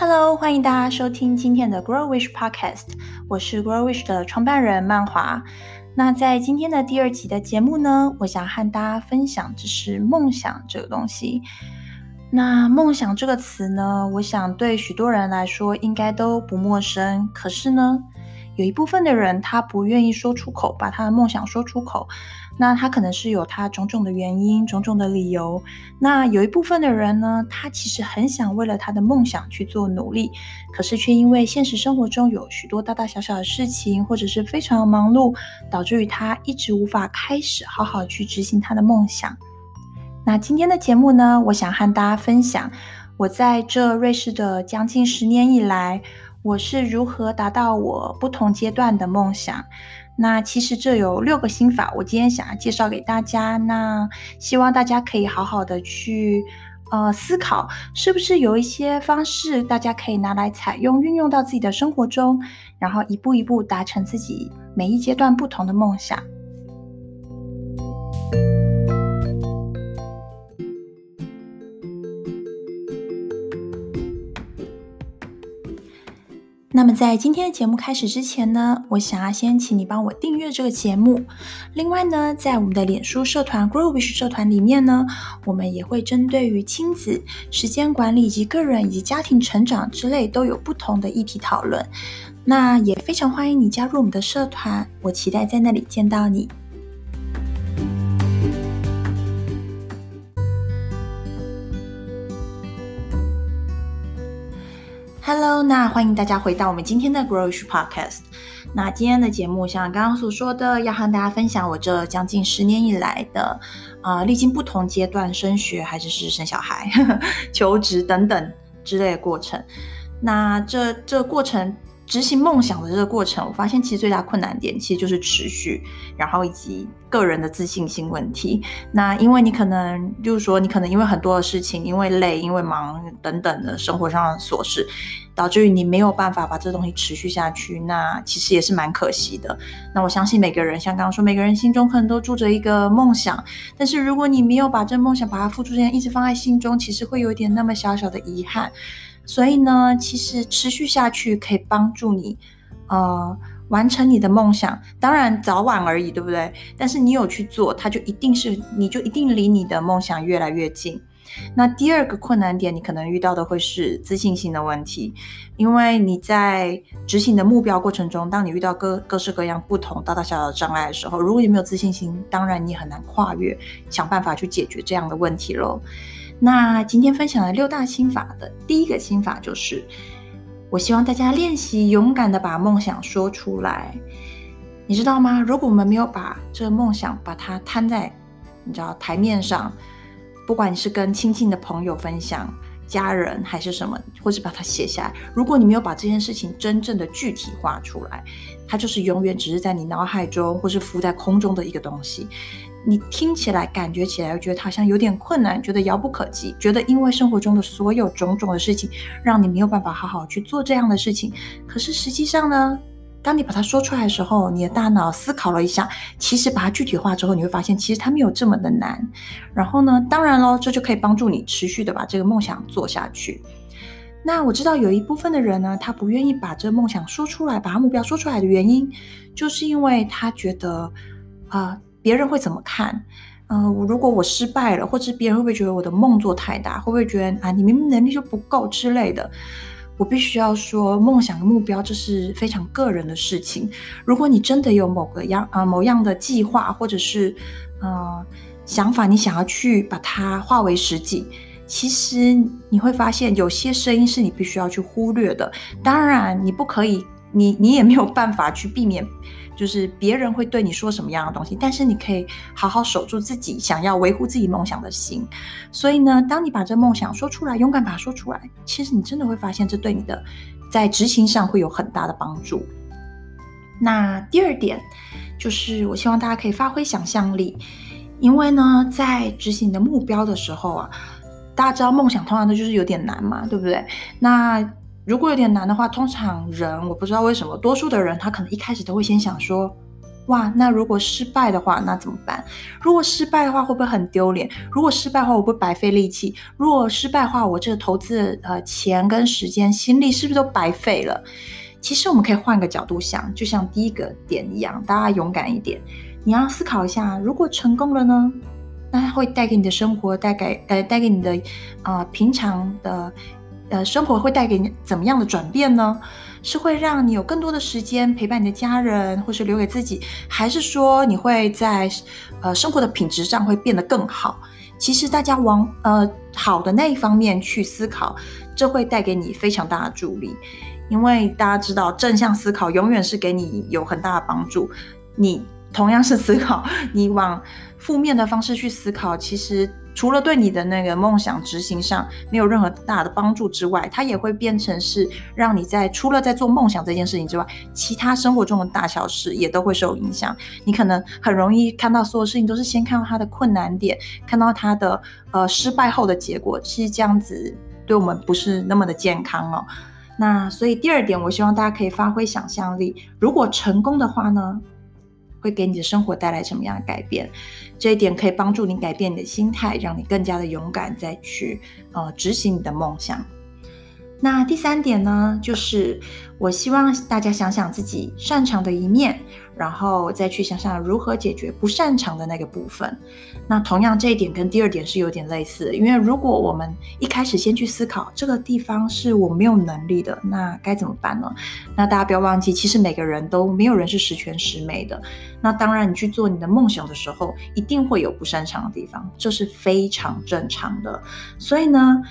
Hello，欢迎大家收听今天的 Grow Wish Podcast，我是 Grow Wish 的创办人曼华。那在今天的第二集的节目呢，我想和大家分享就是梦想这个东西。那梦想这个词呢，我想对许多人来说应该都不陌生。可是呢，有一部分的人他不愿意说出口，把他的梦想说出口。那他可能是有他种种的原因，种种的理由。那有一部分的人呢，他其实很想为了他的梦想去做努力，可是却因为现实生活中有许多大大小小的事情，或者是非常忙碌，导致于他一直无法开始好好去执行他的梦想。那今天的节目呢，我想和大家分享，我在这瑞士的将近十年以来，我是如何达到我不同阶段的梦想。那其实这有六个心法，我今天想要介绍给大家。那希望大家可以好好的去呃思考，是不是有一些方式大家可以拿来采用，运用到自己的生活中，然后一步一步达成自己每一阶段不同的梦想。那么在今天的节目开始之前呢，我想要先请你帮我订阅这个节目。另外呢，在我们的脸书社团 Growish 社团里面呢，我们也会针对于亲子、时间管理以及个人以及家庭成长之类都有不同的议题讨论。那也非常欢迎你加入我们的社团，我期待在那里见到你。Hello，那欢迎大家回到我们今天的 Growth Podcast。那今天的节目像刚刚所说的，要和大家分享我这将近十年以来的，啊，历经不同阶段升学，还是是生小孩、呵 呵求职等等之类的过程。那这这过程。执行梦想的这个过程，我发现其实最大困难点其实就是持续，然后以及个人的自信心问题。那因为你可能，就是说你可能因为很多的事情，因为累，因为忙等等的生活上的琐事，导致于你没有办法把这东西持续下去。那其实也是蛮可惜的。那我相信每个人，像刚刚说，每个人心中可能都住着一个梦想，但是如果你没有把这梦想把它付诸实践，一直放在心中，其实会有一点那么小小的遗憾。所以呢，其实持续下去可以帮助你，呃，完成你的梦想。当然早晚而已，对不对？但是你有去做，它就一定是，你就一定离你的梦想越来越近。那第二个困难点，你可能遇到的会是自信心的问题，因为你在执行的目标过程中，当你遇到各各式各样不同大大小小的障碍的时候，如果你没有自信心，当然你很难跨越，想办法去解决这样的问题喽。那今天分享的六大心法的第一个心法就是，我希望大家练习勇敢的把梦想说出来。你知道吗？如果我们没有把这个梦想把它摊在你知道台面上，不管你是跟亲近的朋友分享、家人还是什么，或是把它写下来，如果你没有把这件事情真正的具体化出来，它就是永远只是在你脑海中或是浮在空中的一个东西。你听起来、感觉起来，觉得好像有点困难，觉得遥不可及，觉得因为生活中的所有种种的事情，让你没有办法好好去做这样的事情。可是实际上呢，当你把它说出来的时候，你的大脑思考了一下，其实把它具体化之后，你会发现其实它没有这么的难。然后呢，当然咯，这就可以帮助你持续的把这个梦想做下去。那我知道有一部分的人呢，他不愿意把这个梦想说出来，把他目标说出来的原因，就是因为他觉得啊。别人会怎么看？嗯、呃，如果我失败了，或者别人会不会觉得我的梦做太大？会不会觉得啊，你明明能力就不够之类的？我必须要说，梦想的目标这是非常个人的事情。如果你真的有某个样啊、某样的计划，或者是呃想法，你想要去把它化为实际，其实你会发现有些声音是你必须要去忽略的。当然，你不可以，你你也没有办法去避免。就是别人会对你说什么样的东西，但是你可以好好守住自己想要维护自己梦想的心。所以呢，当你把这梦想说出来，勇敢把它说出来，其实你真的会发现这对你的在执行上会有很大的帮助。那第二点就是，我希望大家可以发挥想象力，因为呢，在执行你的目标的时候啊，大家知道梦想通常都就是有点难嘛，对不对？那如果有点难的话，通常人我不知道为什么，多数的人他可能一开始都会先想说，哇，那如果失败的话，那怎么办？如果失败的话，会不会很丢脸？如果失败的话，我会不白费力气？如果失败的话，我这个投资呃钱跟时间、心力是不是都白费了？其实我们可以换个角度想，就像第一个点一样，大家勇敢一点。你要思考一下，如果成功了呢？那会带给你的生活，带给呃带给你的呃平常的呃生活会带给你怎么样的转变呢？是会让你有更多的时间陪伴你的家人，或是留给自己，还是说你会在呃生活的品质上会变得更好？其实大家往呃好的那一方面去思考，这会带给你非常大的助力，因为大家知道正向思考永远是给你有很大的帮助。你同样是思考，你往负面的方式去思考，其实。除了对你的那个梦想执行上没有任何大的帮助之外，它也会变成是让你在除了在做梦想这件事情之外，其他生活中的大小事也都会受影响。你可能很容易看到所有事情都是先看到它的困难点，看到它的呃失败后的结果，其实这样子对我们不是那么的健康哦。那所以第二点，我希望大家可以发挥想象力，如果成功的话呢，会给你的生活带来什么样的改变？这一点可以帮助你改变你的心态，让你更加的勇敢，再去呃执行你的梦想。那第三点呢，就是我希望大家想想自己擅长的一面，然后再去想想如何解决不擅长的那个部分。那同样这一点跟第二点是有点类似，因为如果我们一开始先去思考这个地方是我没有能力的，那该怎么办呢？那大家不要忘记，其实每个人都没有人是十全十美的。那当然，你去做你的梦想的时候，一定会有不擅长的地方，这是非常正常的。所以呢，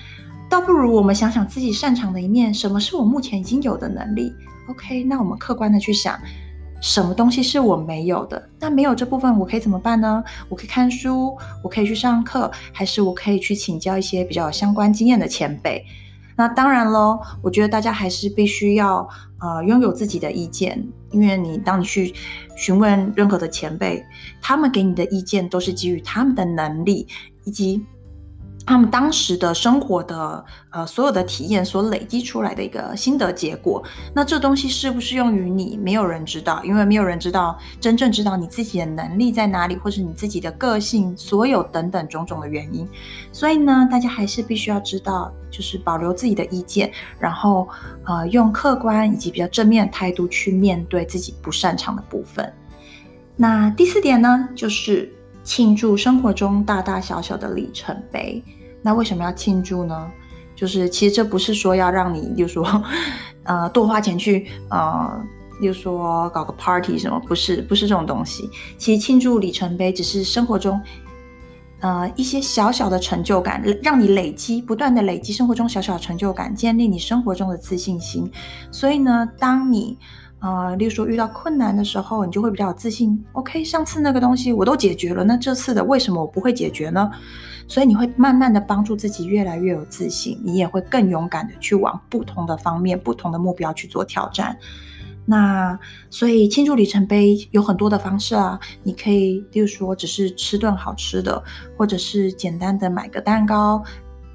倒不如我们想想自己擅长的一面，什么是我目前已经有的能力？OK，那我们客观的去想，什么东西是我没有的？那没有这部分，我可以怎么办呢？我可以看书，我可以去上课，还是我可以去请教一些比较有相关经验的前辈？那当然喽，我觉得大家还是必须要呃拥有自己的意见，因为你当你去询问任何的前辈，他们给你的意见都是基于他们的能力以及。他们当时的生活的呃所有的体验所累积出来的一个心得结果，那这东西适不适用于你，没有人知道，因为没有人知道真正知道你自己的能力在哪里，或是你自己的个性，所有等等种种的原因。所以呢，大家还是必须要知道，就是保留自己的意见，然后呃用客观以及比较正面的态度去面对自己不擅长的部分。那第四点呢，就是庆祝生活中大大小小的里程碑。那为什么要庆祝呢？就是其实这不是说要让你，就说，呃，多花钱去，呃，就说搞个 party 什么，不是，不是这种东西。其实庆祝里程碑只是生活中，呃，一些小小的成就感，让你累积，不断的累积生活中小小的成就感，建立你生活中的自信心。所以呢，当你呃，例如说遇到困难的时候，你就会比较有自信。OK，上次那个东西我都解决了，那这次的为什么我不会解决呢？所以你会慢慢的帮助自己越来越有自信，你也会更勇敢的去往不同的方面、不同的目标去做挑战。那所以庆祝里程碑有很多的方式啊，你可以，例如说只是吃顿好吃的，或者是简单的买个蛋糕。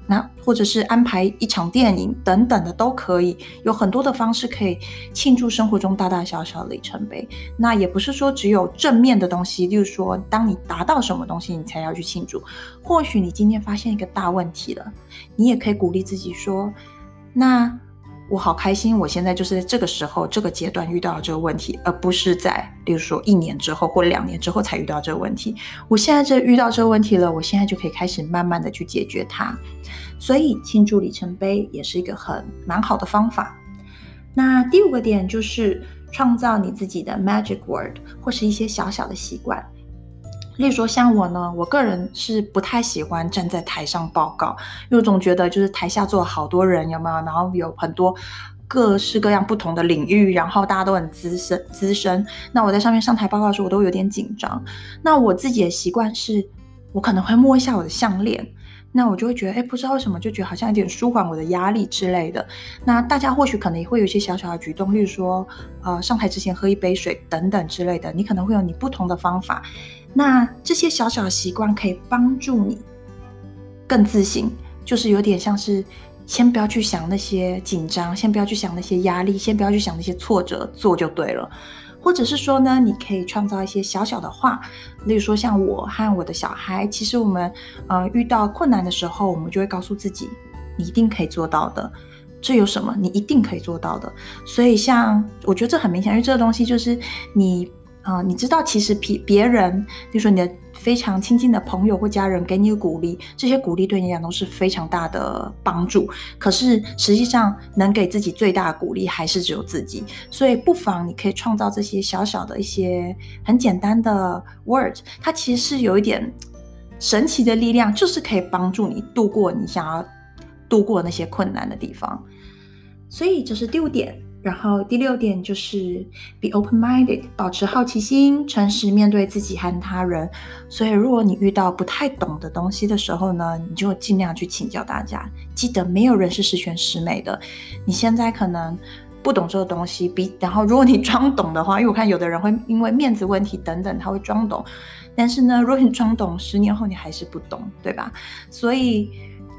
那或者是安排一场电影等等的都可以，有很多的方式可以庆祝生活中大大小小的里程碑。那也不是说只有正面的东西，例如说当你达到什么东西，你才要去庆祝。或许你今天发现一个大问题了，你也可以鼓励自己说：“那。”我好开心，我现在就是在这个时候、这个阶段遇到了这个问题，而不是在，比如说一年之后或两年之后才遇到这个问题。我现在这遇到这个问题了，我现在就可以开始慢慢的去解决它。所以庆祝里程碑也是一个很蛮好的方法。那第五个点就是创造你自己的 magic word，或是一些小小的习惯。例如说，像我呢，我个人是不太喜欢站在台上报告，因为我总觉得就是台下坐好多人，有没有？然后有很多各式各样不同的领域，然后大家都很资深资深。那我在上面上台报告的时候，我都有点紧张。那我自己的习惯是，我可能会摸一下我的项链，那我就会觉得，哎，不知道为什么，就觉得好像有点舒缓我的压力之类的。那大家或许可能也会有一些小小的举动，例如说，呃，上台之前喝一杯水等等之类的，你可能会有你不同的方法。那这些小小的习惯可以帮助你更自信，就是有点像是先不要去想那些紧张，先不要去想那些压力，先不要去想那些挫折，做就对了。或者是说呢，你可以创造一些小小的话，例如说像我和我的小孩，其实我们呃遇到困难的时候，我们就会告诉自己，你一定可以做到的。这有什么？你一定可以做到的。所以像我觉得这很明显，因为这个东西就是你、呃，你知道其实别别人，比如说你的。非常亲近的朋友或家人给你的鼓励，这些鼓励对你来讲都是非常大的帮助。可是实际上，能给自己最大的鼓励还是只有自己。所以不妨你可以创造这些小小的一些很简单的 words，它其实是有一点神奇的力量，就是可以帮助你度过你想要度过那些困难的地方。所以这是第五点。然后第六点就是 be open-minded，保持好奇心，诚实面对自己和他人。所以，如果你遇到不太懂的东西的时候呢，你就尽量去请教大家。记得没有人是十全十美的。你现在可能不懂这个东西，比然后如果你装懂的话，因为我看有的人会因为面子问题等等，他会装懂。但是呢，如果你装懂，十年后你还是不懂，对吧？所以。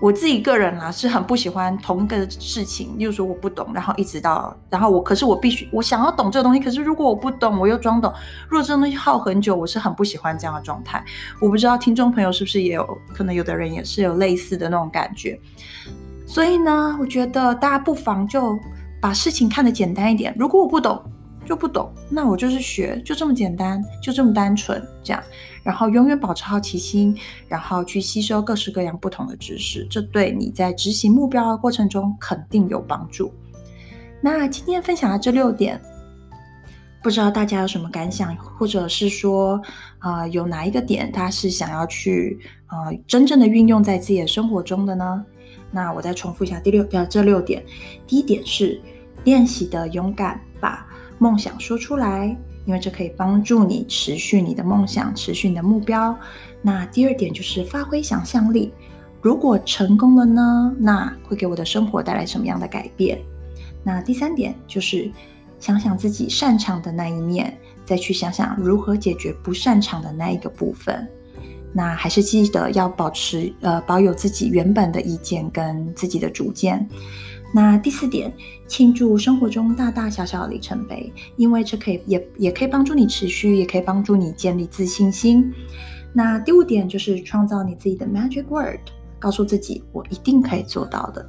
我自己个人啊，是很不喜欢同一个事情，又说我不懂，然后一直到，然后我可是我必须我想要懂这个东西，可是如果我不懂，我又装懂，如果这东西耗很久，我是很不喜欢这样的状态。我不知道听众朋友是不是也有可能，有的人也是有类似的那种感觉。所以呢，我觉得大家不妨就把事情看得简单一点。如果我不懂，就不懂，那我就是学，就这么简单，就这么单纯，这样，然后永远保持好奇心，然后去吸收各式各样不同的知识，这对你在执行目标的过程中肯定有帮助。那今天分享的这六点，不知道大家有什么感想，或者是说，啊、呃，有哪一个点他是想要去，呃，真正的运用在自己的生活中的呢？那我再重复一下第六，呃，这六点，第一点是练习的勇敢把。梦想说出来，因为这可以帮助你持续你的梦想，持续你的目标。那第二点就是发挥想象力，如果成功了呢，那会给我的生活带来什么样的改变？那第三点就是想想自己擅长的那一面，再去想想如何解决不擅长的那一个部分。那还是记得要保持呃保有自己原本的意见跟自己的主见。那第四点，庆祝生活中大大小小的里程碑，因为这可以也也可以帮助你持续，也可以帮助你建立自信心。那第五点就是创造你自己的 magic word，告诉自己我一定可以做到的。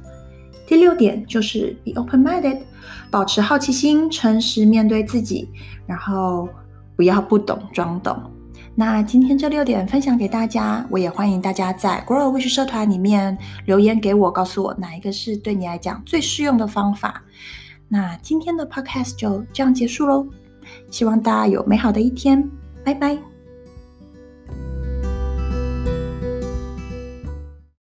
第六点就是 be open-minded，保持好奇心，诚实面对自己，然后不要不懂装懂。那今天这六点分享给大家，我也欢迎大家在 Grow Wish 社团里面留言给我，告诉我哪一个是对你来讲最适用的方法。那今天的 Podcast 就这样结束喽，希望大家有美好的一天，拜拜。